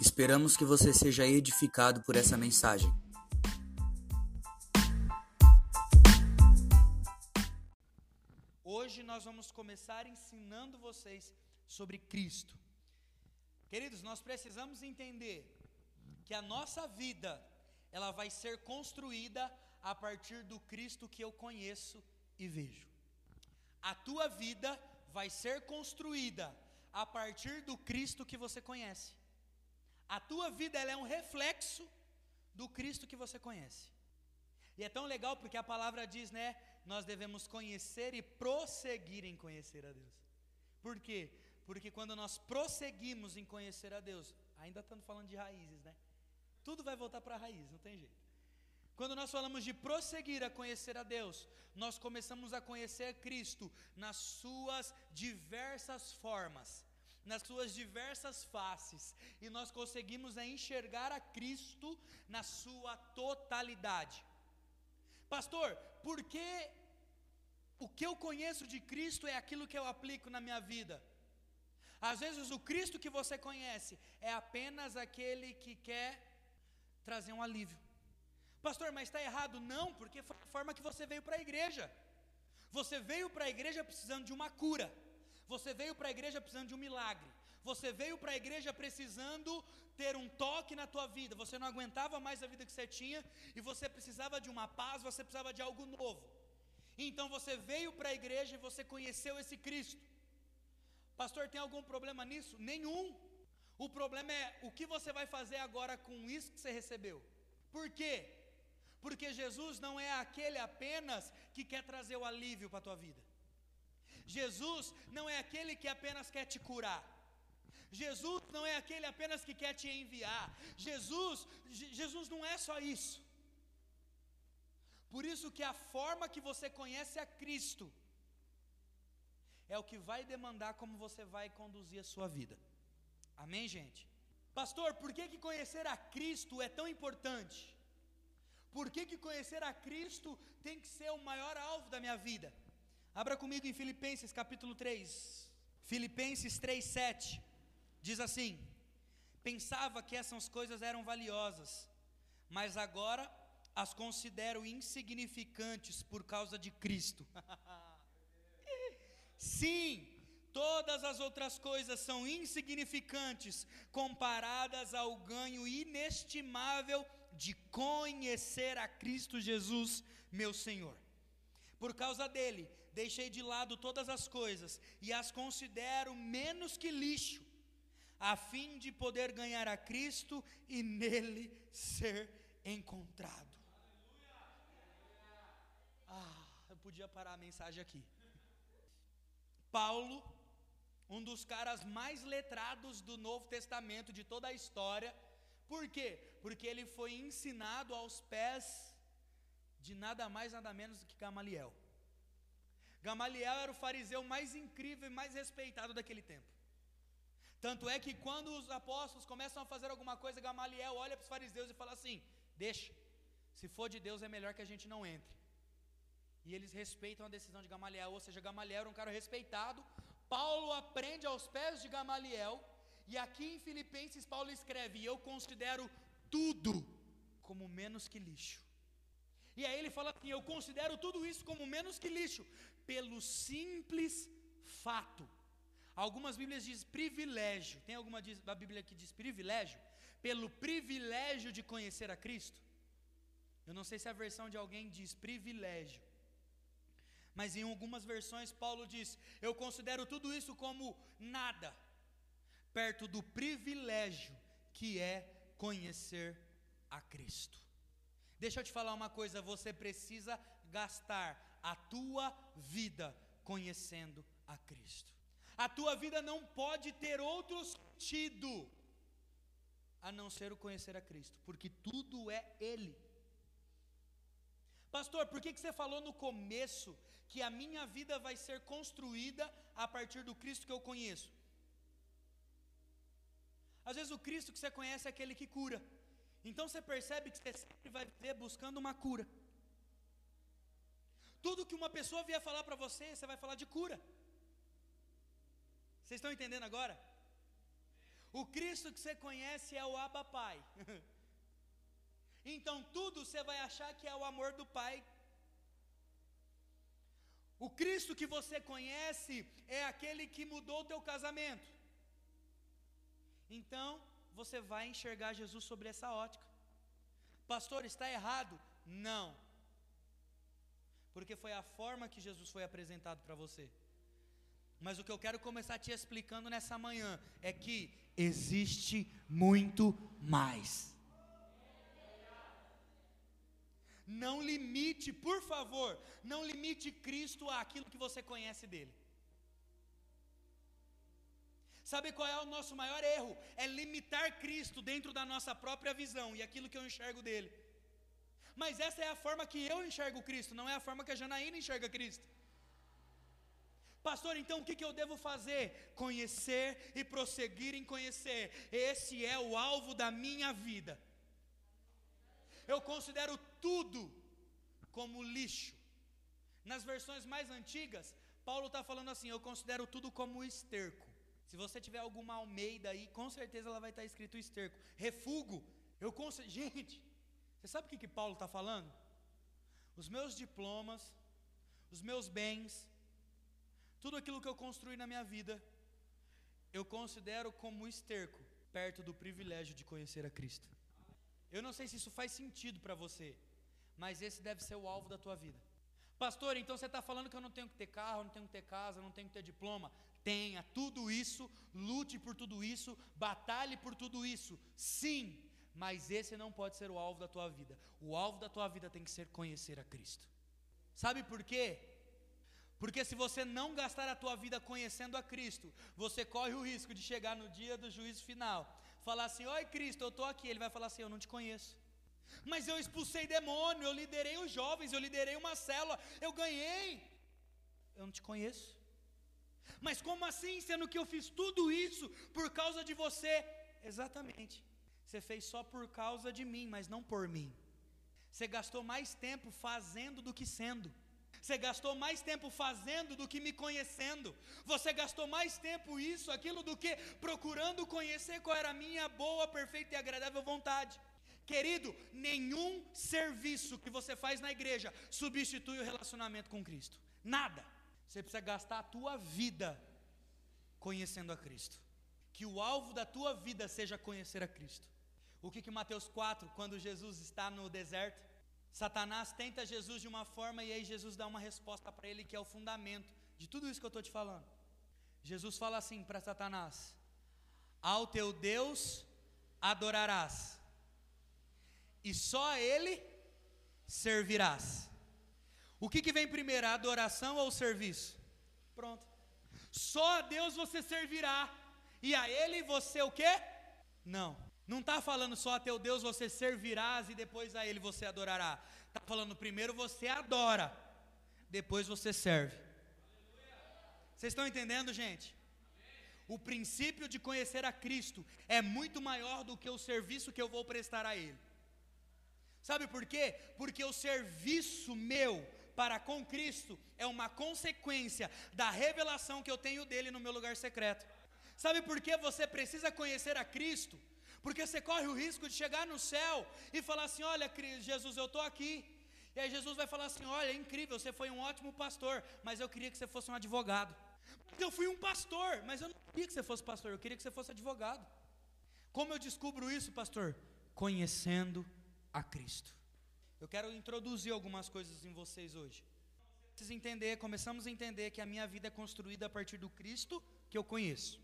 Esperamos que você seja edificado por essa mensagem. Hoje nós vamos começar ensinando vocês sobre Cristo. Queridos, nós precisamos entender que a nossa vida ela vai ser construída a partir do Cristo que eu conheço e vejo. A tua vida vai ser construída a partir do Cristo que você conhece. A tua vida é um reflexo do Cristo que você conhece. E é tão legal porque a palavra diz, né? Nós devemos conhecer e prosseguir em conhecer a Deus. Por quê? Porque quando nós prosseguimos em conhecer a Deus, ainda estamos falando de raízes, né? Tudo vai voltar para a raiz, não tem jeito. Quando nós falamos de prosseguir a conhecer a Deus, nós começamos a conhecer Cristo nas suas diversas formas nas suas diversas faces, e nós conseguimos enxergar a Cristo na sua totalidade. Pastor, por que o que eu conheço de Cristo é aquilo que eu aplico na minha vida? Às vezes o Cristo que você conhece é apenas aquele que quer trazer um alívio. Pastor, mas está errado? Não, porque foi a forma que você veio para a igreja. Você veio para a igreja precisando de uma cura. Você veio para a igreja precisando de um milagre. Você veio para a igreja precisando ter um toque na tua vida. Você não aguentava mais a vida que você tinha e você precisava de uma paz, você precisava de algo novo. Então você veio para a igreja e você conheceu esse Cristo. Pastor, tem algum problema nisso? Nenhum. O problema é o que você vai fazer agora com isso que você recebeu. Por quê? Porque Jesus não é aquele apenas que quer trazer o alívio para a tua vida. Jesus não é aquele que apenas quer te curar. Jesus não é aquele apenas que quer te enviar. Jesus, Jesus não é só isso. Por isso que a forma que você conhece a Cristo é o que vai demandar como você vai conduzir a sua vida. Amém, gente? Pastor, por que, que conhecer a Cristo é tão importante? Por que, que conhecer a Cristo tem que ser o maior alvo da minha vida? Abra comigo em Filipenses capítulo 3. Filipenses 3, 7. Diz assim: Pensava que essas coisas eram valiosas, mas agora as considero insignificantes por causa de Cristo. Sim, todas as outras coisas são insignificantes comparadas ao ganho inestimável de conhecer a Cristo Jesus, meu Senhor. Por causa dele, deixei de lado todas as coisas e as considero menos que lixo, a fim de poder ganhar a Cristo e nele ser encontrado. Ah, eu podia parar a mensagem aqui. Paulo, um dos caras mais letrados do Novo Testamento de toda a história, por quê? Porque ele foi ensinado aos pés de nada mais, nada menos do que Gamaliel. Gamaliel era o fariseu mais incrível e mais respeitado daquele tempo. Tanto é que quando os apóstolos começam a fazer alguma coisa, Gamaliel olha para os fariseus e fala assim: Deixa, se for de Deus é melhor que a gente não entre. E eles respeitam a decisão de Gamaliel, ou seja, Gamaliel era um cara respeitado. Paulo aprende aos pés de Gamaliel, e aqui em Filipenses, Paulo escreve: Eu considero tudo como menos que lixo. E aí ele fala assim: Eu considero tudo isso como menos que lixo, pelo simples fato Algumas Bíblias diz privilégio. Tem alguma da Bíblia que diz privilégio? Pelo privilégio de conhecer a Cristo. Eu não sei se a versão de alguém diz privilégio. Mas em algumas versões Paulo diz: Eu considero tudo isso como nada, perto do privilégio que é conhecer a Cristo. Deixa eu te falar uma coisa: você precisa gastar a tua vida conhecendo a Cristo. A tua vida não pode ter outro sentido a não ser o conhecer a Cristo, porque tudo é Ele. Pastor, por que, que você falou no começo que a minha vida vai ser construída a partir do Cristo que eu conheço? Às vezes o Cristo que você conhece é aquele que cura. Então você percebe que você sempre vai viver buscando uma cura. Tudo que uma pessoa vier falar para você, você vai falar de cura. Vocês estão entendendo agora? O Cristo que você conhece é o Abba Pai. então tudo você vai achar que é o amor do Pai. O Cristo que você conhece é aquele que mudou o teu casamento. Então, você vai enxergar Jesus sobre essa ótica. Pastor, está errado? Não. Porque foi a forma que Jesus foi apresentado para você. Mas o que eu quero começar te explicando nessa manhã é que existe muito mais. Não limite, por favor, não limite Cristo àquilo que você conhece dele. Sabe qual é o nosso maior erro? É limitar Cristo dentro da nossa própria visão e aquilo que eu enxergo dele. Mas essa é a forma que eu enxergo Cristo, não é a forma que a Janaína enxerga Cristo. Pastor, então o que, que eu devo fazer? Conhecer e prosseguir em conhecer. Esse é o alvo da minha vida. Eu considero tudo como lixo. Nas versões mais antigas, Paulo está falando assim: eu considero tudo como esterco. Se você tiver alguma Almeida aí, com certeza ela vai estar escrito esterco. Refugo. Eu considero. Gente, você sabe o que, que Paulo está falando? Os meus diplomas, os meus bens, tudo aquilo que eu construí na minha vida, eu considero como esterco perto do privilégio de conhecer a Cristo. Eu não sei se isso faz sentido para você, mas esse deve ser o alvo da tua vida. Pastor, então você está falando que eu não tenho que ter carro, não tenho que ter casa, não tenho que ter diploma. Tenha tudo isso, lute por tudo isso, batalhe por tudo isso. Sim, mas esse não pode ser o alvo da tua vida. O alvo da tua vida tem que ser conhecer a Cristo. Sabe por quê? Porque se você não gastar a tua vida conhecendo a Cristo, você corre o risco de chegar no dia do juízo final, falar assim: "Oi, Cristo, eu estou aqui". Ele vai falar assim: "Eu não te conheço". Mas eu expulsei demônio, eu liderei os jovens, eu liderei uma célula, eu ganhei. Eu não te conheço. Mas como assim, sendo que eu fiz tudo isso por causa de você? Exatamente. Você fez só por causa de mim, mas não por mim. Você gastou mais tempo fazendo do que sendo. Você gastou mais tempo fazendo do que me conhecendo. Você gastou mais tempo isso, aquilo, do que procurando conhecer qual era a minha boa, perfeita e agradável vontade. Querido, nenhum serviço que você faz na igreja substitui o relacionamento com Cristo. Nada. Você precisa gastar a tua vida conhecendo a Cristo. Que o alvo da tua vida seja conhecer a Cristo. O que que Mateus 4, quando Jesus está no deserto, Satanás tenta Jesus de uma forma e aí Jesus dá uma resposta para ele que é o fundamento de tudo isso que eu estou te falando. Jesus fala assim para Satanás: Ao teu Deus adorarás, e só a Ele servirás. O que, que vem primeiro, a adoração ou o serviço? Pronto. Só a Deus você servirá, e a Ele você o quê? Não. Não está falando só a teu Deus você servirás e depois a Ele você adorará. Está falando primeiro você adora, depois você serve. Vocês estão entendendo, gente? O princípio de conhecer a Cristo é muito maior do que o serviço que eu vou prestar a Ele. Sabe por quê? Porque o serviço meu para com Cristo é uma consequência da revelação que eu tenho dele no meu lugar secreto. Sabe por que você precisa conhecer a Cristo? Porque você corre o risco de chegar no céu e falar assim: Olha, Jesus, eu estou aqui. E aí Jesus vai falar assim: Olha, é incrível, você foi um ótimo pastor, mas eu queria que você fosse um advogado. Eu fui um pastor, mas eu não queria que você fosse pastor, eu queria que você fosse advogado. Como eu descubro isso, pastor? Conhecendo a Cristo. Eu quero introduzir algumas coisas em vocês hoje. Vocês entender, começamos a entender que a minha vida é construída a partir do Cristo que eu conheço.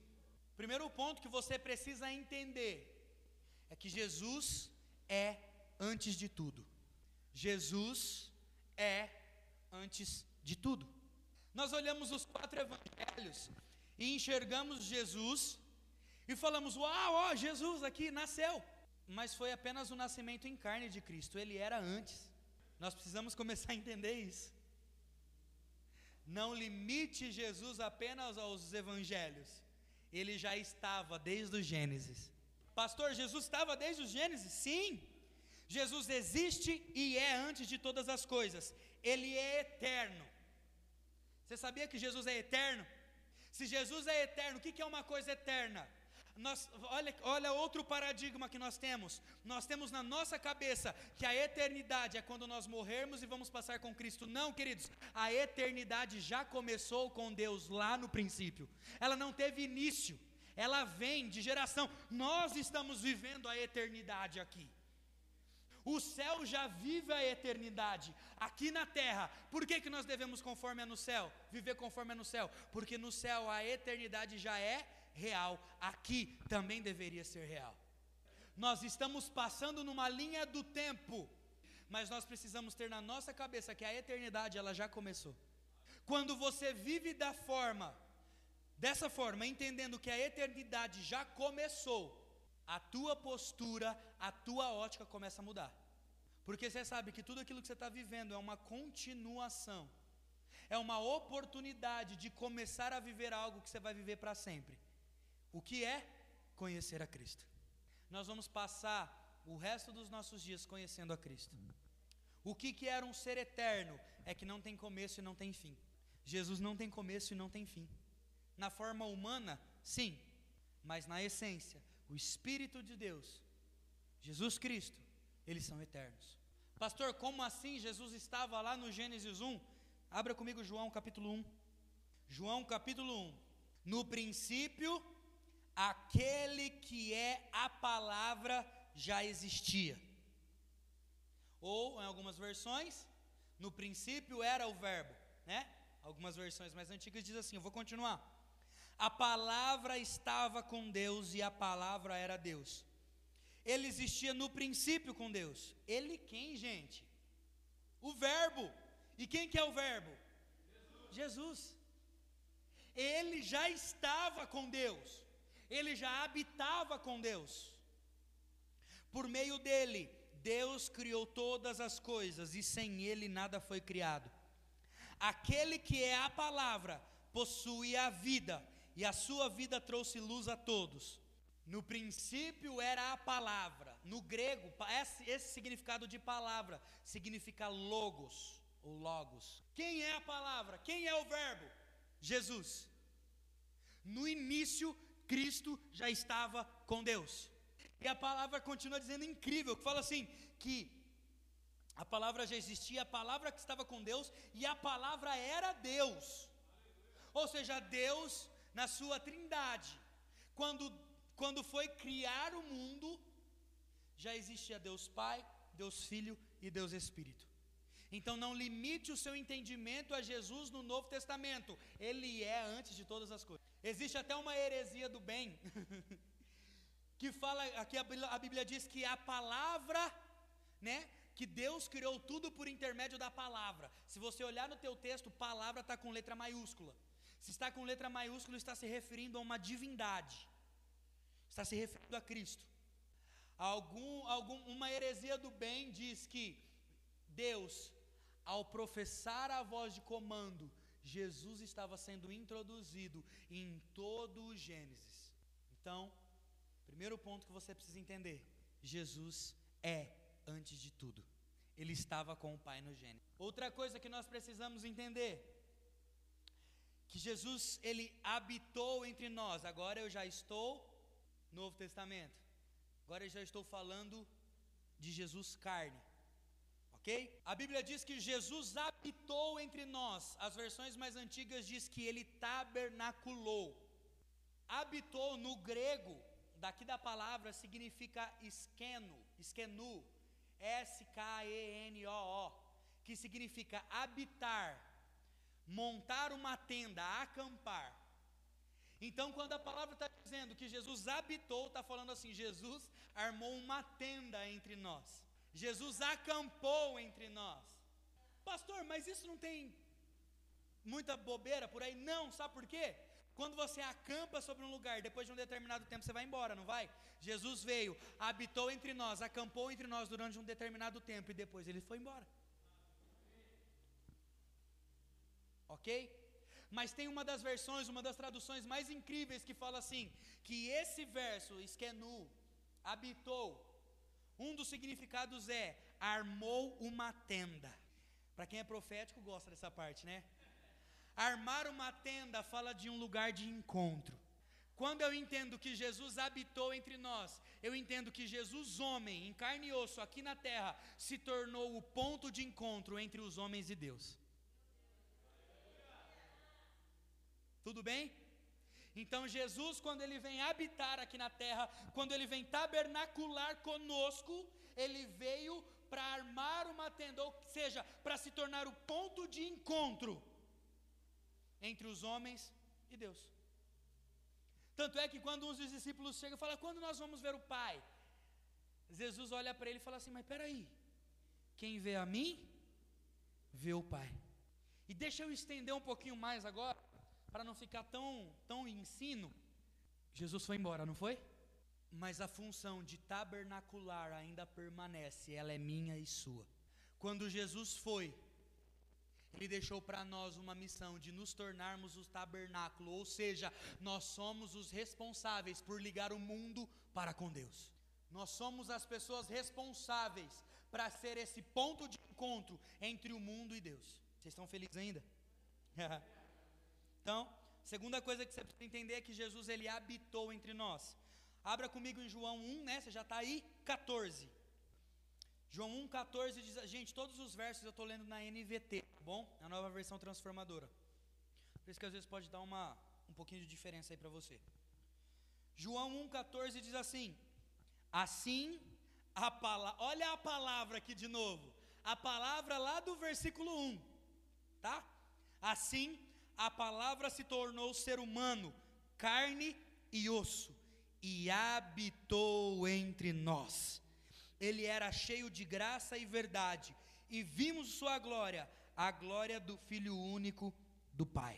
Primeiro ponto que você precisa entender é que Jesus é antes de tudo. Jesus é antes de tudo. Nós olhamos os quatro evangelhos e enxergamos Jesus e falamos: Uau, ó, Jesus aqui nasceu. Mas foi apenas o nascimento em carne de Cristo, ele era antes. Nós precisamos começar a entender isso. Não limite Jesus apenas aos evangelhos, ele já estava desde o Gênesis. Pastor, Jesus estava desde o Gênesis? Sim. Jesus existe e é antes de todas as coisas. Ele é eterno. Você sabia que Jesus é eterno? Se Jesus é eterno, o que é uma coisa eterna? Nós, olha, olha outro paradigma que nós temos. Nós temos na nossa cabeça que a eternidade é quando nós morrermos e vamos passar com Cristo. Não, queridos, a eternidade já começou com Deus lá no princípio. Ela não teve início, ela vem de geração. Nós estamos vivendo a eternidade aqui. O céu já vive a eternidade aqui na terra. Por que, que nós devemos conforme é no céu? Viver conforme é no céu? Porque no céu a eternidade já é real. Aqui também deveria ser real. Nós estamos passando numa linha do tempo, mas nós precisamos ter na nossa cabeça que a eternidade ela já começou. Quando você vive da forma, dessa forma, entendendo que a eternidade já começou, a tua postura, a tua ótica começa a mudar. Porque você sabe que tudo aquilo que você está vivendo é uma continuação, é uma oportunidade de começar a viver algo que você vai viver para sempre. O que é? Conhecer a Cristo. Nós vamos passar o resto dos nossos dias conhecendo a Cristo. O que, que era um ser eterno? É que não tem começo e não tem fim. Jesus não tem começo e não tem fim. Na forma humana, sim, mas na essência, o Espírito de Deus, Jesus Cristo, eles são eternos. Pastor, como assim Jesus estava lá no Gênesis 1? Abra comigo João capítulo 1. João capítulo 1. No princípio, aquele que é a palavra já existia. Ou, em algumas versões, no princípio era o verbo, né? Algumas versões mais antigas diz assim, eu vou continuar. A palavra estava com Deus e a palavra era Deus. Ele existia no princípio com Deus. Ele quem, gente? O Verbo. E quem que é o Verbo? Jesus. Jesus. Ele já estava com Deus. Ele já habitava com Deus. Por meio dele, Deus criou todas as coisas e sem ele nada foi criado. Aquele que é a palavra possui a vida e a sua vida trouxe luz a todos. No princípio era a palavra. No grego, esse, significado de palavra significa logos ou logos. Quem é a palavra? Quem é o verbo? Jesus. No início, Cristo já estava com Deus. E a palavra continua dizendo incrível, que fala assim, que a palavra já existia, a palavra que estava com Deus e a palavra era Deus. Ou seja, Deus na sua trindade. Quando, quando foi criar o mundo, já existia Deus Pai, Deus Filho e Deus Espírito. Então não limite o seu entendimento a Jesus no Novo Testamento. Ele é antes de todas as coisas. Existe até uma heresia do bem. que fala, aqui a Bíblia diz que a palavra, né? Que Deus criou tudo por intermédio da palavra. Se você olhar no teu texto, palavra está com letra maiúscula. Se está com letra maiúscula, está se referindo a uma divindade. Está se referindo a Cristo. Algum, algum, uma heresia do bem diz que Deus, ao professar a voz de comando, Jesus estava sendo introduzido em todo o Gênesis. Então, primeiro ponto que você precisa entender: Jesus é antes de tudo. Ele estava com o Pai no Gênesis. Outra coisa que nós precisamos entender que Jesus ele habitou entre nós. Agora eu já estou Novo Testamento. Agora eu já estou falando de Jesus carne. OK? A Bíblia diz que Jesus habitou entre nós. As versões mais antigas diz que ele tabernaculou. Habitou no grego, daqui da palavra significa esqueno, esquenu, S K E N O O, que significa habitar montar uma tenda, acampar. Então, quando a palavra está dizendo que Jesus habitou, está falando assim: Jesus armou uma tenda entre nós, Jesus acampou entre nós. Pastor, mas isso não tem muita bobeira por aí? Não, sabe por quê? Quando você acampa sobre um lugar, depois de um determinado tempo você vai embora, não vai? Jesus veio, habitou entre nós, acampou entre nós durante um determinado tempo e depois ele foi embora. ok? Mas tem uma das versões, uma das traduções mais incríveis que fala assim: que esse verso, esquenu, habitou, um dos significados é armou uma tenda. Para quem é profético, gosta dessa parte, né? Armar uma tenda fala de um lugar de encontro. Quando eu entendo que Jesus habitou entre nós, eu entendo que Jesus, homem, em carne e osso, aqui na terra, se tornou o ponto de encontro entre os homens e Deus. Tudo bem? Então, Jesus, quando ele vem habitar aqui na terra, quando ele vem tabernacular conosco, ele veio para armar uma tenda, ou seja, para se tornar o ponto de encontro entre os homens e Deus. Tanto é que quando uns dos discípulos chegam e falam, quando nós vamos ver o Pai? Jesus olha para ele e fala assim, mas espera aí, quem vê a mim, vê o Pai. E deixa eu estender um pouquinho mais agora, para não ficar tão, tão ensino. Jesus foi embora, não foi? Mas a função de tabernacular ainda permanece, ela é minha e sua. Quando Jesus foi, ele deixou para nós uma missão de nos tornarmos o tabernáculo, ou seja, nós somos os responsáveis por ligar o mundo para com Deus. Nós somos as pessoas responsáveis para ser esse ponto de encontro entre o mundo e Deus. Vocês estão felizes ainda? então, segunda coisa que você precisa entender é que Jesus ele habitou entre nós. Abra comigo em João 1, né? Você já está aí? 14. João 1,14 diz, gente, todos os versos eu estou lendo na NVT, tá bom? A nova versão transformadora. Por isso que às vezes pode dar uma, um pouquinho de diferença aí para você. João 1,14 diz assim: Assim a palavra, olha a palavra aqui de novo, a palavra lá do versículo 1, tá? Assim a palavra se tornou ser humano, carne e osso, e habitou entre nós ele era cheio de graça e verdade, e vimos sua glória, a glória do Filho único do Pai.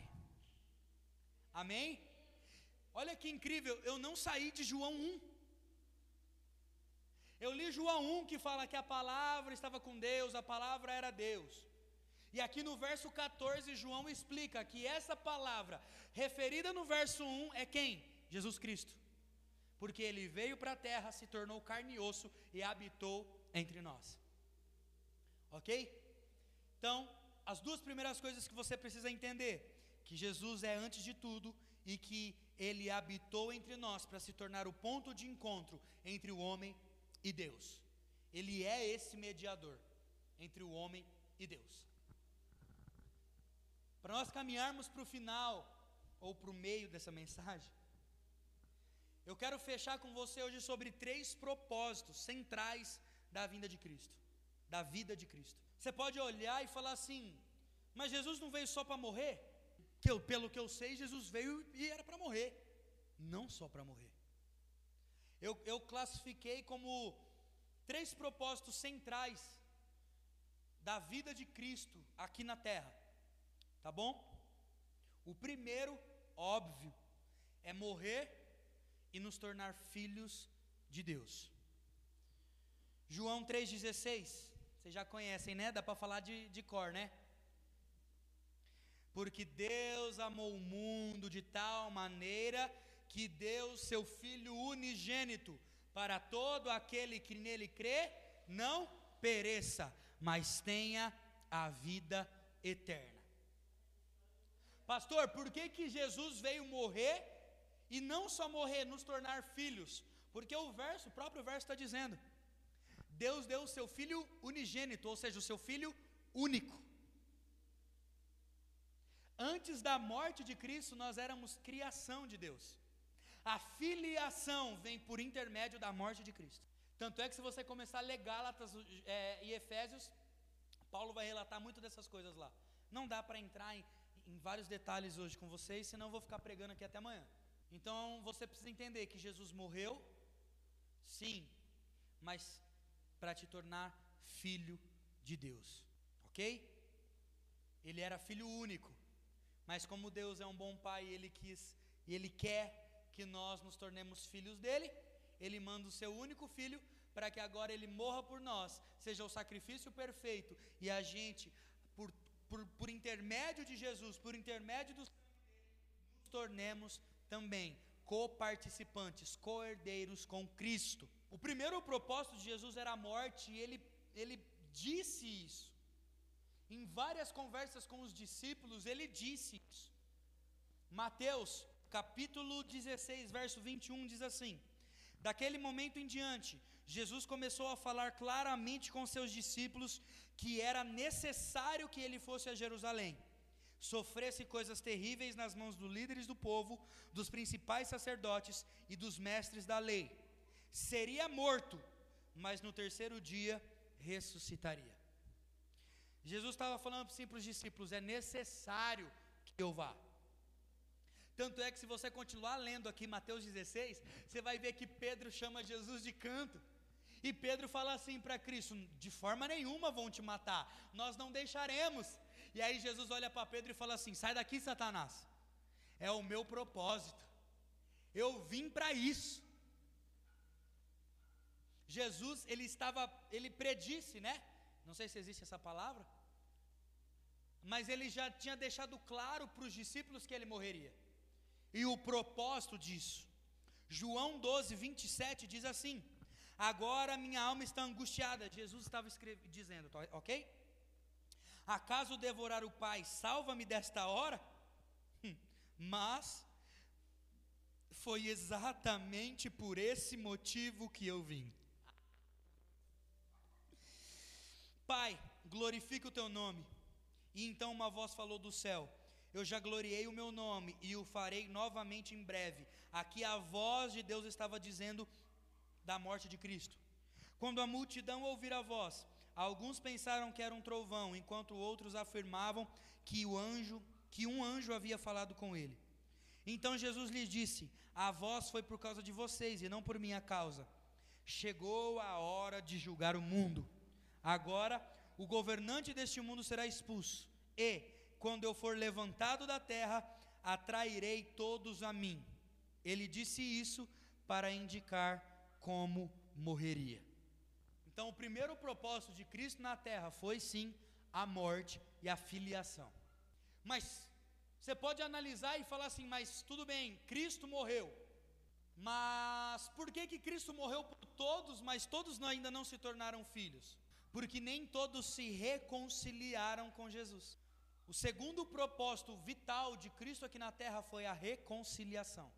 Amém? Olha que incrível, eu não saí de João 1. Eu li João 1 que fala que a palavra estava com Deus, a palavra era Deus. E aqui no verso 14, João explica que essa palavra, referida no verso 1, é quem? Jesus Cristo porque ele veio para a terra, se tornou carne e osso e habitou entre nós. Ok? Então, as duas primeiras coisas que você precisa entender: que Jesus é antes de tudo e que ele habitou entre nós para se tornar o ponto de encontro entre o homem e Deus. Ele é esse mediador entre o homem e Deus. Para nós caminharmos para o final, ou para o meio dessa mensagem, eu quero fechar com você hoje sobre três propósitos centrais da vinda de Cristo, da vida de Cristo. Você pode olhar e falar assim: mas Jesus não veio só para morrer? Que eu, pelo que eu sei, Jesus veio e era para morrer, não só para morrer. Eu, eu classifiquei como três propósitos centrais da vida de Cristo aqui na terra, tá bom? O primeiro, óbvio, é morrer e nos tornar filhos de Deus. João 3,16, vocês já conhecem, né? Dá para falar de, de cor, né? Porque Deus amou o mundo de tal maneira que deu seu Filho unigênito para todo aquele que nele crê, não pereça, mas tenha a vida eterna. Pastor, por que, que Jesus veio morrer e não só morrer, nos tornar filhos, porque o verso, o próprio verso está dizendo: Deus deu o seu filho unigênito, ou seja, o seu filho único. Antes da morte de Cristo, nós éramos criação de Deus. A filiação vem por intermédio da morte de Cristo. Tanto é que se você começar a ler Gálatas é, e Efésios, Paulo vai relatar muito dessas coisas lá. Não dá para entrar em, em vários detalhes hoje com vocês, senão eu vou ficar pregando aqui até amanhã. Então você precisa entender que Jesus morreu, sim, mas para te tornar filho de Deus, ok? Ele era filho único, mas como Deus é um bom pai, ele quis e ele quer que nós nos tornemos filhos dele, ele manda o seu único filho para que agora ele morra por nós, seja o sacrifício perfeito e a gente, por, por, intermédio de Jesus, por intermédio do nos tornemos também coparticipantes, co-herdeiros com Cristo. O primeiro propósito de Jesus era a morte, e ele, ele disse isso. Em várias conversas com os discípulos, ele disse isso. Mateus capítulo 16, verso 21 diz assim: Daquele momento em diante, Jesus começou a falar claramente com seus discípulos que era necessário que ele fosse a Jerusalém, sofresse coisas terríveis nas mãos dos líderes do povo, dos principais sacerdotes e dos mestres da lei. Seria morto, mas no terceiro dia ressuscitaria. Jesus estava falando assim para os discípulos: é necessário que eu vá. Tanto é que se você continuar lendo aqui Mateus 16, você vai ver que Pedro chama Jesus de canto. E Pedro fala assim para Cristo: de forma nenhuma vão te matar, nós não deixaremos. E aí Jesus olha para Pedro e fala assim: sai daqui, Satanás, é o meu propósito, eu vim para isso. Jesus, ele estava, ele predisse, né? Não sei se existe essa palavra, mas ele já tinha deixado claro para os discípulos que ele morreria e o propósito disso. João 12, 27 diz assim: Agora minha alma está angustiada. Jesus estava dizendo, tá, ok? Acaso devorar o Pai, salva-me desta hora? Hum, mas foi exatamente por esse motivo que eu vim. Pai, glorifica o teu nome. E então uma voz falou do céu: eu já gloriei o meu nome e o farei novamente em breve. Aqui a voz de Deus estava dizendo da morte de Cristo. Quando a multidão ouvir a voz, alguns pensaram que era um trovão, enquanto outros afirmavam que o anjo, que um anjo havia falado com ele. Então Jesus lhes disse: A voz foi por causa de vocês e não por minha causa. Chegou a hora de julgar o mundo. Agora o governante deste mundo será expulso e quando eu for levantado da terra, atrairei todos a mim. Ele disse isso para indicar como morreria. Então, o primeiro propósito de Cristo na terra foi sim a morte e a filiação. Mas você pode analisar e falar assim: mas tudo bem, Cristo morreu. Mas por que, que Cristo morreu por todos, mas todos ainda não se tornaram filhos? Porque nem todos se reconciliaram com Jesus. O segundo propósito vital de Cristo aqui na terra foi a reconciliação.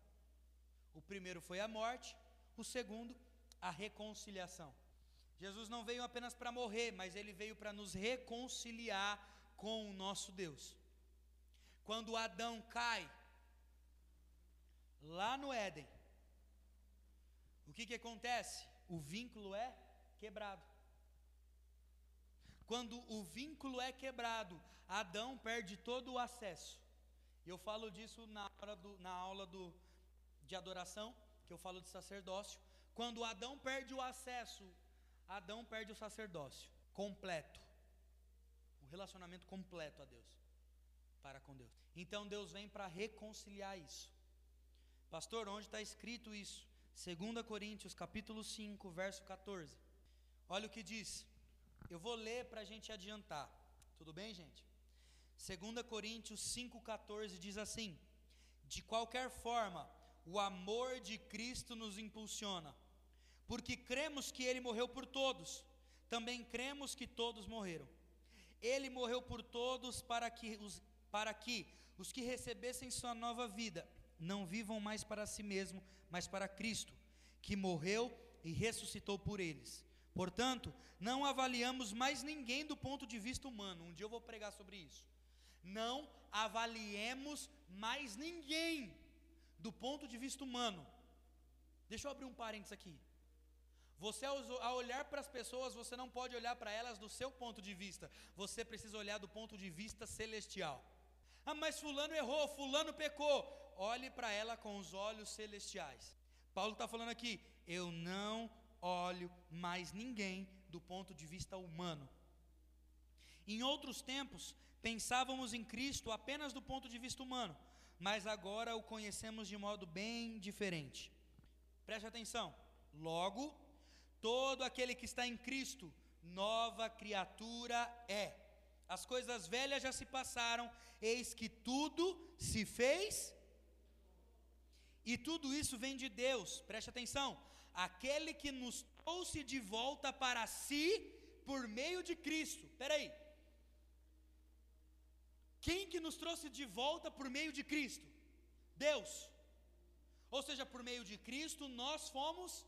O primeiro foi a morte, o segundo, a reconciliação. Jesus não veio apenas para morrer, mas ele veio para nos reconciliar com o nosso Deus. Quando Adão cai lá no Éden, o que, que acontece? O vínculo é quebrado. Quando o vínculo é quebrado, Adão perde todo o acesso. Eu falo disso na, do, na aula do, de adoração, que eu falo de sacerdócio. Quando Adão perde o acesso, Adão perde o sacerdócio completo. O relacionamento completo a Deus, para com Deus. Então Deus vem para reconciliar isso. Pastor, onde está escrito isso? 2 Coríntios capítulo 5, verso 14. Olha o que diz. Eu vou ler para a gente adiantar. Tudo bem, gente? 2 Coríntios 5,14 diz assim: De qualquer forma, o amor de Cristo nos impulsiona, porque cremos que Ele morreu por todos, também cremos que todos morreram. Ele morreu por todos para que os, para que os que recebessem sua nova vida não vivam mais para si mesmo, mas para Cristo, que morreu e ressuscitou por eles. Portanto, não avaliamos mais ninguém do ponto de vista humano. Um dia eu vou pregar sobre isso. Não avaliemos mais ninguém do ponto de vista humano. Deixa eu abrir um parênteses aqui. Você, ao olhar para as pessoas, você não pode olhar para elas do seu ponto de vista. Você precisa olhar do ponto de vista celestial. Ah, mas Fulano errou, Fulano pecou. Olhe para ela com os olhos celestiais. Paulo está falando aqui: eu não olho mais ninguém do ponto de vista humano. Em outros tempos, pensávamos em Cristo apenas do ponto de vista humano, mas agora o conhecemos de modo bem diferente. Preste atenção. Logo, todo aquele que está em Cristo, nova criatura é. As coisas velhas já se passaram, eis que tudo se fez. E tudo isso vem de Deus. Preste atenção aquele que nos trouxe de volta para si por meio de Cristo. Espera aí. Quem que nos trouxe de volta por meio de Cristo? Deus. Ou seja, por meio de Cristo, nós fomos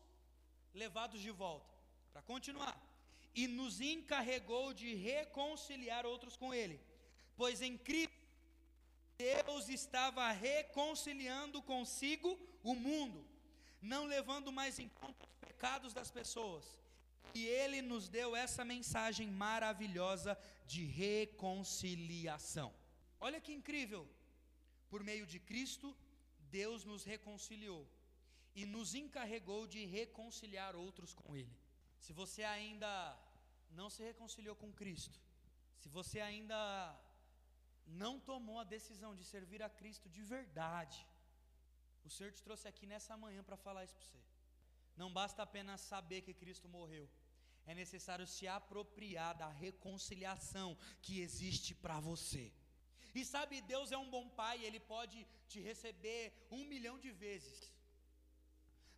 levados de volta. Para continuar. E nos encarregou de reconciliar outros com Ele. Pois em Cristo, Deus estava reconciliando consigo o mundo, não levando mais em conta os pecados das pessoas. E Ele nos deu essa mensagem maravilhosa de reconciliação. Olha que incrível! Por meio de Cristo, Deus nos reconciliou e nos encarregou de reconciliar outros com Ele. Se você ainda não se reconciliou com Cristo, se você ainda não tomou a decisão de servir a Cristo de verdade, o Senhor te trouxe aqui nessa manhã para falar isso para você. Não basta apenas saber que Cristo morreu, é necessário se apropriar da reconciliação que existe para você. E sabe, Deus é um bom pai, Ele pode te receber um milhão de vezes.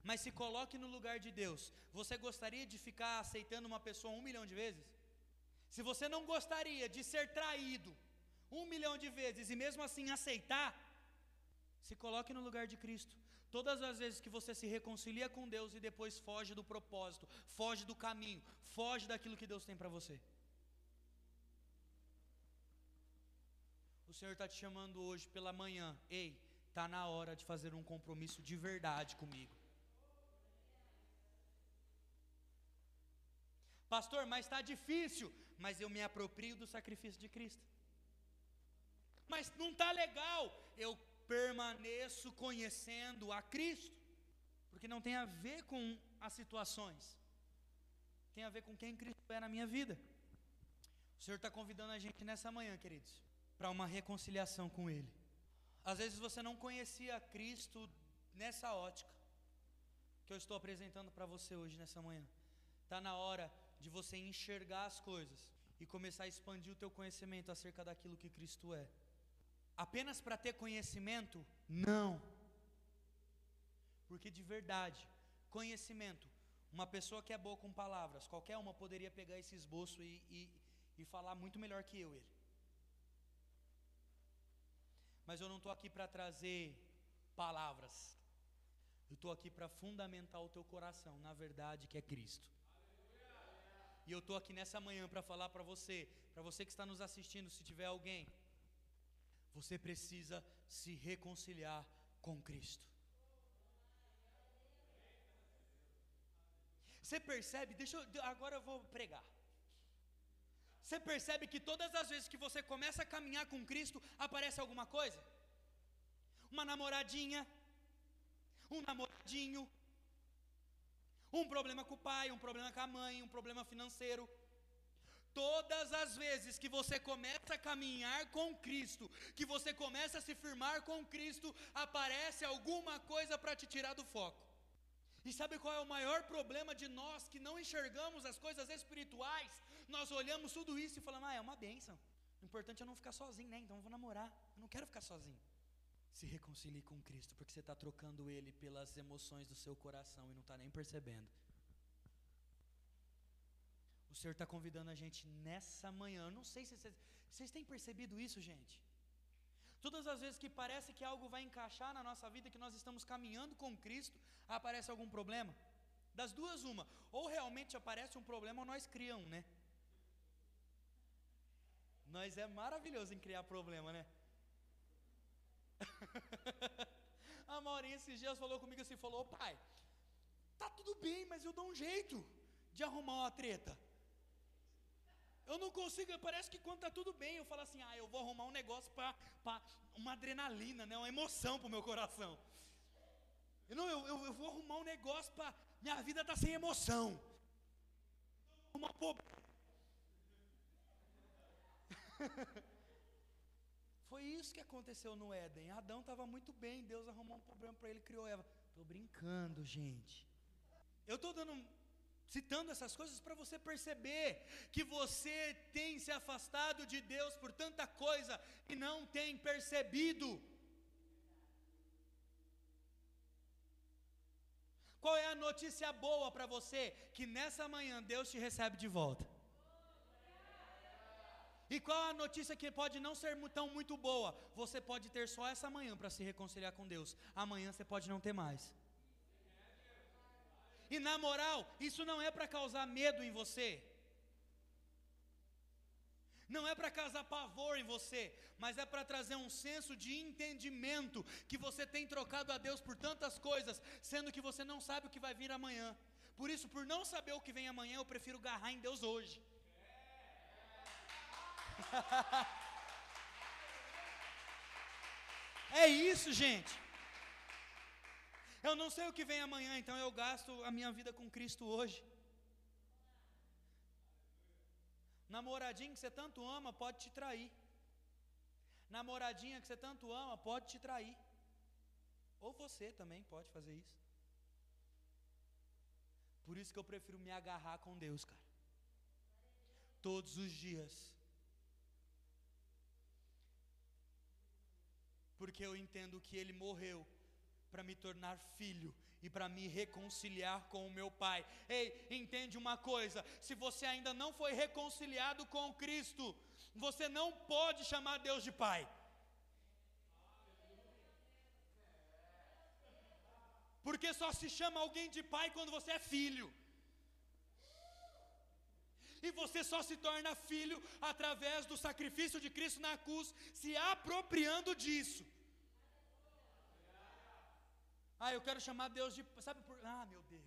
Mas se coloque no lugar de Deus. Você gostaria de ficar aceitando uma pessoa um milhão de vezes? Se você não gostaria de ser traído um milhão de vezes e mesmo assim aceitar, se coloque no lugar de Cristo. Todas as vezes que você se reconcilia com Deus e depois foge do propósito, foge do caminho, foge daquilo que Deus tem para você. Senhor está te chamando hoje pela manhã. Ei, está na hora de fazer um compromisso de verdade comigo. Pastor, mas está difícil. Mas eu me aproprio do sacrifício de Cristo. Mas não está legal. Eu permaneço conhecendo a Cristo. Porque não tem a ver com as situações. Tem a ver com quem Cristo é na minha vida. O Senhor está convidando a gente nessa manhã, queridos, para uma reconciliação com Ele. Às vezes você não conhecia Cristo nessa ótica que eu estou apresentando para você hoje, nessa manhã. Está na hora de você enxergar as coisas e começar a expandir o teu conhecimento acerca daquilo que Cristo é. Apenas para ter conhecimento? Não. Porque de verdade, conhecimento, uma pessoa que é boa com palavras, qualquer uma poderia pegar esse esboço e, e, e falar muito melhor que eu ele. Mas eu não estou aqui para trazer palavras. Eu estou aqui para fundamentar o teu coração na verdade que é Cristo. E eu estou aqui nessa manhã para falar para você, para você que está nos assistindo, se tiver alguém, você precisa se reconciliar com Cristo. Você percebe, deixa eu, agora eu vou pregar. Você percebe que todas as vezes que você começa a caminhar com Cristo, aparece alguma coisa? Uma namoradinha, um namoradinho, um problema com o pai, um problema com a mãe, um problema financeiro. Todas as vezes que você começa a caminhar com Cristo, que você começa a se firmar com Cristo, aparece alguma coisa para te tirar do foco. E sabe qual é o maior problema de nós que não enxergamos as coisas espirituais? Nós olhamos tudo isso e falamos, ah, é uma bênção. O importante é não ficar sozinho, né? Então eu vou namorar. Eu não quero ficar sozinho. Se reconcilie com Cristo, porque você está trocando Ele pelas emoções do seu coração e não está nem percebendo. O Senhor está convidando a gente nessa manhã. Eu não sei se vocês, vocês têm percebido isso, gente. Todas as vezes que parece que algo vai encaixar na nossa vida, que nós estamos caminhando com Cristo, aparece algum problema. Das duas, uma. Ou realmente aparece um problema ou nós criamos, né? Nós é maravilhoso em criar problema, né? a Maurinha esses dias falou comigo assim, falou, pai, tá tudo bem, mas eu dou um jeito de arrumar uma treta. Eu não consigo, parece que quando tá tudo bem, eu falo assim, ah, eu vou arrumar um negócio para uma adrenalina, né, uma emoção para o meu coração. Eu, não, eu, eu, eu vou arrumar um negócio para minha vida tá sem emoção. Uma pobreza. Foi isso que aconteceu no Éden. Adão estava muito bem, Deus arrumou um problema para ele, criou Eva. Estou brincando, gente. Eu estou dando, citando essas coisas para você perceber que você tem se afastado de Deus por tanta coisa e não tem percebido. Qual é a notícia boa para você? Que nessa manhã Deus te recebe de volta. E qual a notícia que pode não ser tão muito boa? Você pode ter só essa manhã para se reconciliar com Deus. Amanhã você pode não ter mais. E na moral, isso não é para causar medo em você. Não é para causar pavor em você, mas é para trazer um senso de entendimento que você tem trocado a Deus por tantas coisas, sendo que você não sabe o que vai vir amanhã. Por isso, por não saber o que vem amanhã, eu prefiro garrar em Deus hoje. é isso, gente. Eu não sei o que vem amanhã, então eu gasto a minha vida com Cristo hoje. Namoradinho que você tanto ama pode te trair. Namoradinha que você tanto ama pode te trair. Ou você também pode fazer isso. Por isso que eu prefiro me agarrar com Deus, cara. Todos os dias. Porque eu entendo que Ele morreu para me tornar filho e para me reconciliar com o meu Pai. Ei, entende uma coisa: se você ainda não foi reconciliado com Cristo, você não pode chamar Deus de Pai. Porque só se chama alguém de pai quando você é filho. E você só se torna filho através do sacrifício de Cristo na cruz, se apropriando disso. Ah, eu quero chamar Deus de. Sabe por. Ah, meu Deus.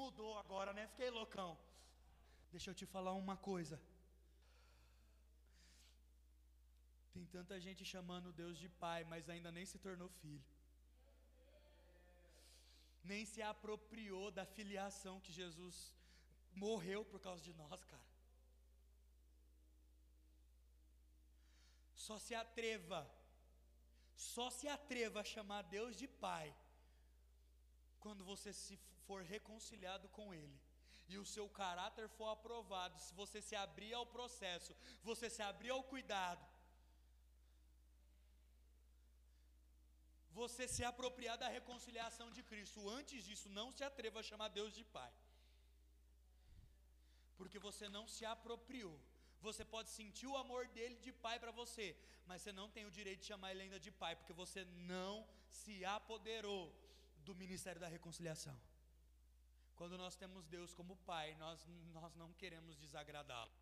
Mudou agora, né? Fiquei loucão. Deixa eu te falar uma coisa. Tem tanta gente chamando Deus de pai, mas ainda nem se tornou filho nem se apropriou da filiação que Jesus morreu por causa de nós, cara. Só se atreva, só se atreva a chamar Deus de Pai, quando você se for reconciliado com Ele e o seu caráter for aprovado, se você se abrir ao processo, você se abrir ao cuidado, você se apropriar da reconciliação de Cristo. Antes disso, não se atreva a chamar Deus de Pai. Porque você não se apropriou. Você pode sentir o amor dele de pai para você, mas você não tem o direito de chamar ele ainda de pai, porque você não se apoderou do ministério da reconciliação. Quando nós temos Deus como pai, nós, nós não queremos desagradá-lo.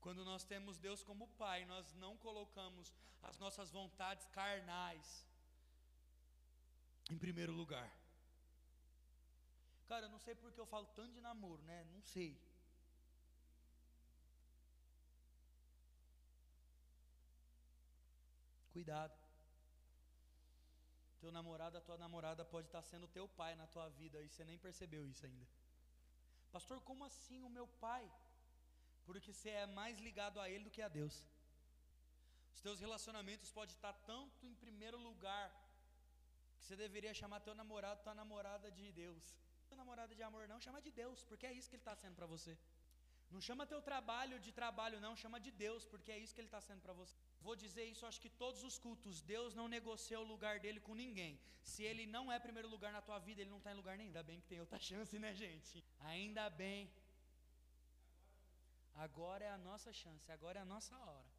Quando nós temos Deus como Pai, nós não colocamos as nossas vontades carnais em primeiro lugar. Cara, eu não sei porque eu falo tanto de namoro, né? Não sei. Cuidado. Teu namorado, a tua namorada pode estar sendo teu pai na tua vida e você nem percebeu isso ainda. Pastor, como assim o meu pai? porque você é mais ligado a Ele do que a Deus. Os teus relacionamentos podem estar tanto em primeiro lugar que você deveria chamar teu namorado, tua namorada de Deus. Tua namorada de amor não, chama de Deus, porque é isso que Ele está sendo para você. Não chama teu trabalho de trabalho, não, chama de Deus, porque é isso que Ele está sendo para você. Vou dizer isso, acho que todos os cultos, Deus não negocia o lugar dele com ninguém. Se ele não é primeiro lugar na tua vida, ele não está em lugar nenhum. Ainda bem que tem outra chance, né, gente? Ainda bem. Agora é a nossa chance, agora é a nossa hora.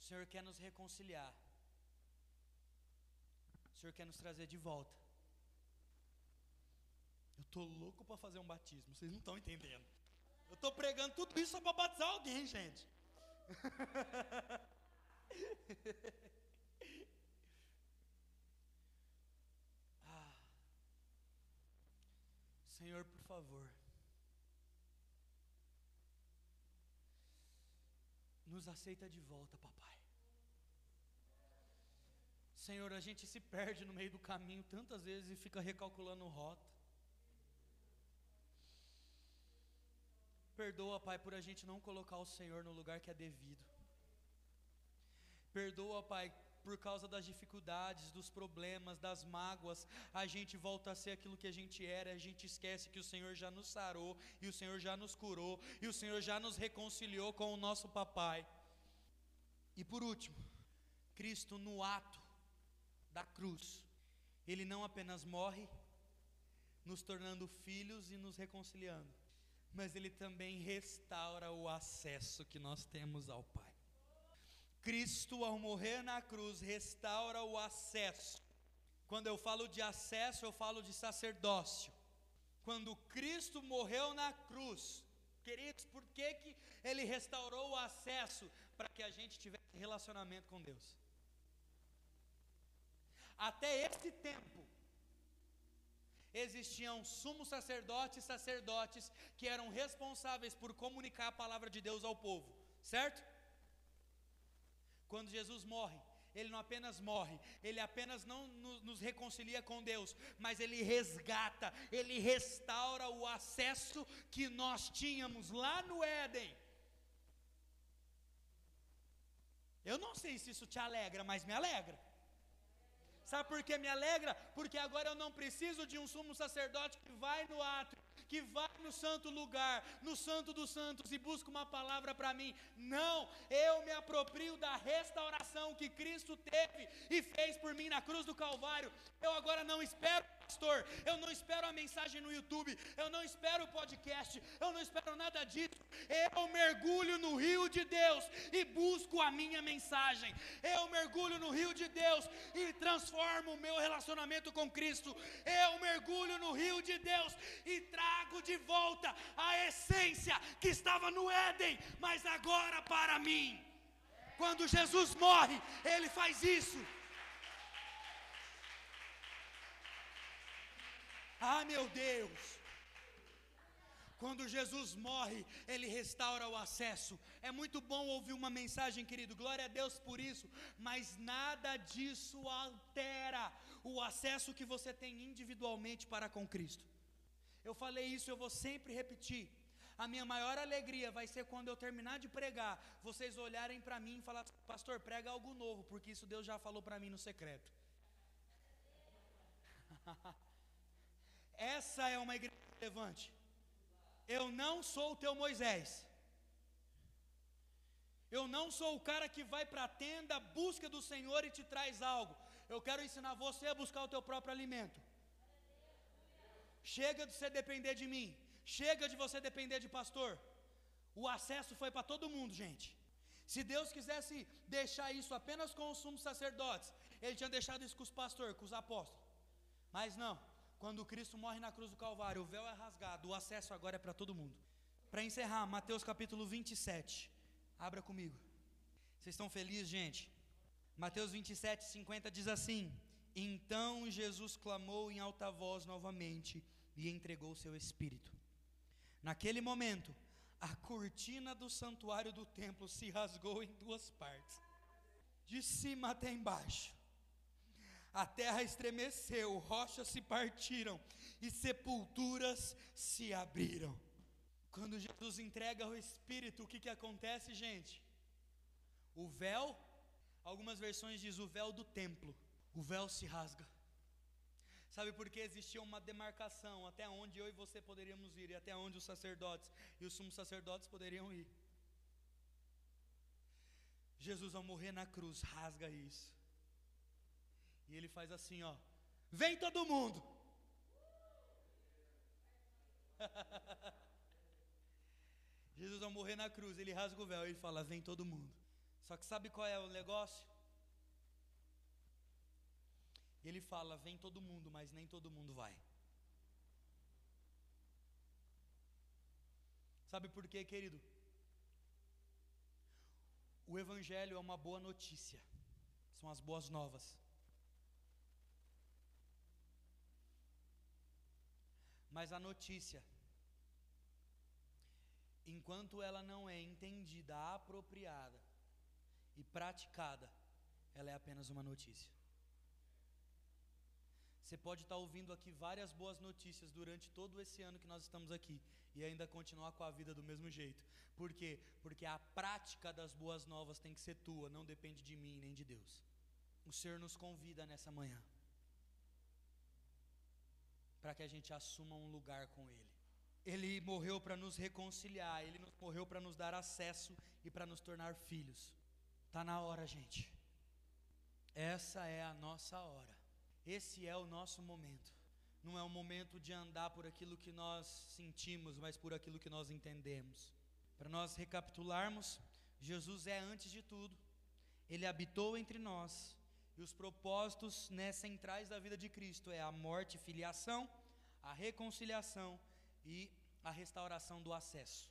O Senhor quer nos reconciliar. O Senhor quer nos trazer de volta. Eu estou louco para fazer um batismo, vocês não estão entendendo. Eu estou pregando tudo isso só para batizar alguém, gente. ah. Senhor, por favor. nos aceita de volta, papai. Senhor, a gente se perde no meio do caminho tantas vezes e fica recalculando rota. Perdoa, Pai, por a gente não colocar o Senhor no lugar que é devido. Perdoa, Pai, por causa das dificuldades, dos problemas, das mágoas, a gente volta a ser aquilo que a gente era, a gente esquece que o Senhor já nos sarou, e o Senhor já nos curou, e o Senhor já nos reconciliou com o nosso papai. E por último, Cristo no ato da cruz, ele não apenas morre, nos tornando filhos e nos reconciliando, mas ele também restaura o acesso que nós temos ao Pai. Cristo, ao morrer na cruz, restaura o acesso. Quando eu falo de acesso, eu falo de sacerdócio. Quando Cristo morreu na cruz, queridos, por que, que ele restaurou o acesso? Para que a gente tivesse relacionamento com Deus. Até esse tempo, existiam sumos sacerdotes e sacerdotes que eram responsáveis por comunicar a palavra de Deus ao povo, certo? Quando Jesus morre, ele não apenas morre, ele apenas não nos, reconcilia com Deus, mas ele resgata, ele restaura o acesso que nós tínhamos lá no Éden. Eu não sei se isso te alegra, mas me alegra. Sabe por que me alegra? Porque agora eu não preciso de um sumo sacerdote que vai no átrio, que vai no santo lugar, no santo dos santos e busca uma palavra para mim. Não, eu me aproprio da restauração que Cristo teve e fez por mim na cruz do Calvário. Eu agora não espero pastor, eu não espero a mensagem no YouTube, eu não espero o podcast, eu não espero nada disso. Eu mergulho no rio de Deus e busco a minha mensagem. Eu mergulho no rio de Deus e transformo o meu relacionamento com Cristo. Eu mergulho no rio de Deus e trago de volta a essência que estava no Éden, mas agora para mim. Quando Jesus morre, ele faz isso. Ah, meu Deus! Quando Jesus morre, ele restaura o acesso. É muito bom ouvir uma mensagem, querido, glória a Deus por isso, mas nada disso altera o acesso que você tem individualmente para com Cristo. Eu falei isso, eu vou sempre repetir. A minha maior alegria vai ser quando eu terminar de pregar, vocês olharem para mim e falar: Pastor, prega algo novo, porque isso Deus já falou para mim no secreto. Essa é uma igreja relevante. Eu não sou o teu Moisés. Eu não sou o cara que vai para a tenda, busca do Senhor e te traz algo. Eu quero ensinar você a buscar o teu próprio alimento. Chega de você depender de mim. Chega de você depender de pastor. O acesso foi para todo mundo, gente. Se Deus quisesse deixar isso apenas com os sumos sacerdotes, Ele tinha deixado isso com os pastores, com os apóstolos. Mas não. Quando Cristo morre na cruz do Calvário, o véu é rasgado, o acesso agora é para todo mundo. Para encerrar, Mateus capítulo 27. Abra comigo. Vocês estão felizes, gente? Mateus 27, 50 diz assim: Então Jesus clamou em alta voz novamente e entregou seu espírito. Naquele momento, a cortina do santuário do templo se rasgou em duas partes, de cima até embaixo a terra estremeceu, rochas se partiram e sepulturas se abriram. Quando Jesus entrega o Espírito, o que, que acontece, gente? O véu, algumas versões diz o véu do templo, o véu se rasga. Sabe por que existia uma demarcação até onde eu e você poderíamos ir e até onde os sacerdotes e os sumos sacerdotes poderiam ir? Jesus, ao morrer na cruz, rasga isso. E ele faz assim, ó. Vem todo mundo. Jesus ao morrer na cruz, ele rasga o véu e ele fala: "Vem todo mundo". Só que sabe qual é o negócio? Ele fala: "Vem todo mundo", mas nem todo mundo vai. Sabe por quê, querido? O evangelho é uma boa notícia. São as boas novas. Mas a notícia, enquanto ela não é entendida, apropriada e praticada, ela é apenas uma notícia. Você pode estar ouvindo aqui várias boas notícias durante todo esse ano que nós estamos aqui e ainda continuar com a vida do mesmo jeito. Por quê? Porque a prática das boas novas tem que ser tua, não depende de mim nem de Deus. O Senhor nos convida nessa manhã para que a gente assuma um lugar com Ele. Ele morreu para nos reconciliar, Ele morreu para nos dar acesso e para nos tornar filhos. Está na hora, gente. Essa é a nossa hora. Esse é o nosso momento. não é um momento de andar por aquilo que nós sentimos, mas por aquilo que nós entendemos. Para nós recapitularmos, Jesus é antes de tudo, ele habitou entre nós, e os propósitos né, centrais da vida de Cristo é a morte e filiação, a reconciliação e a restauração do acesso.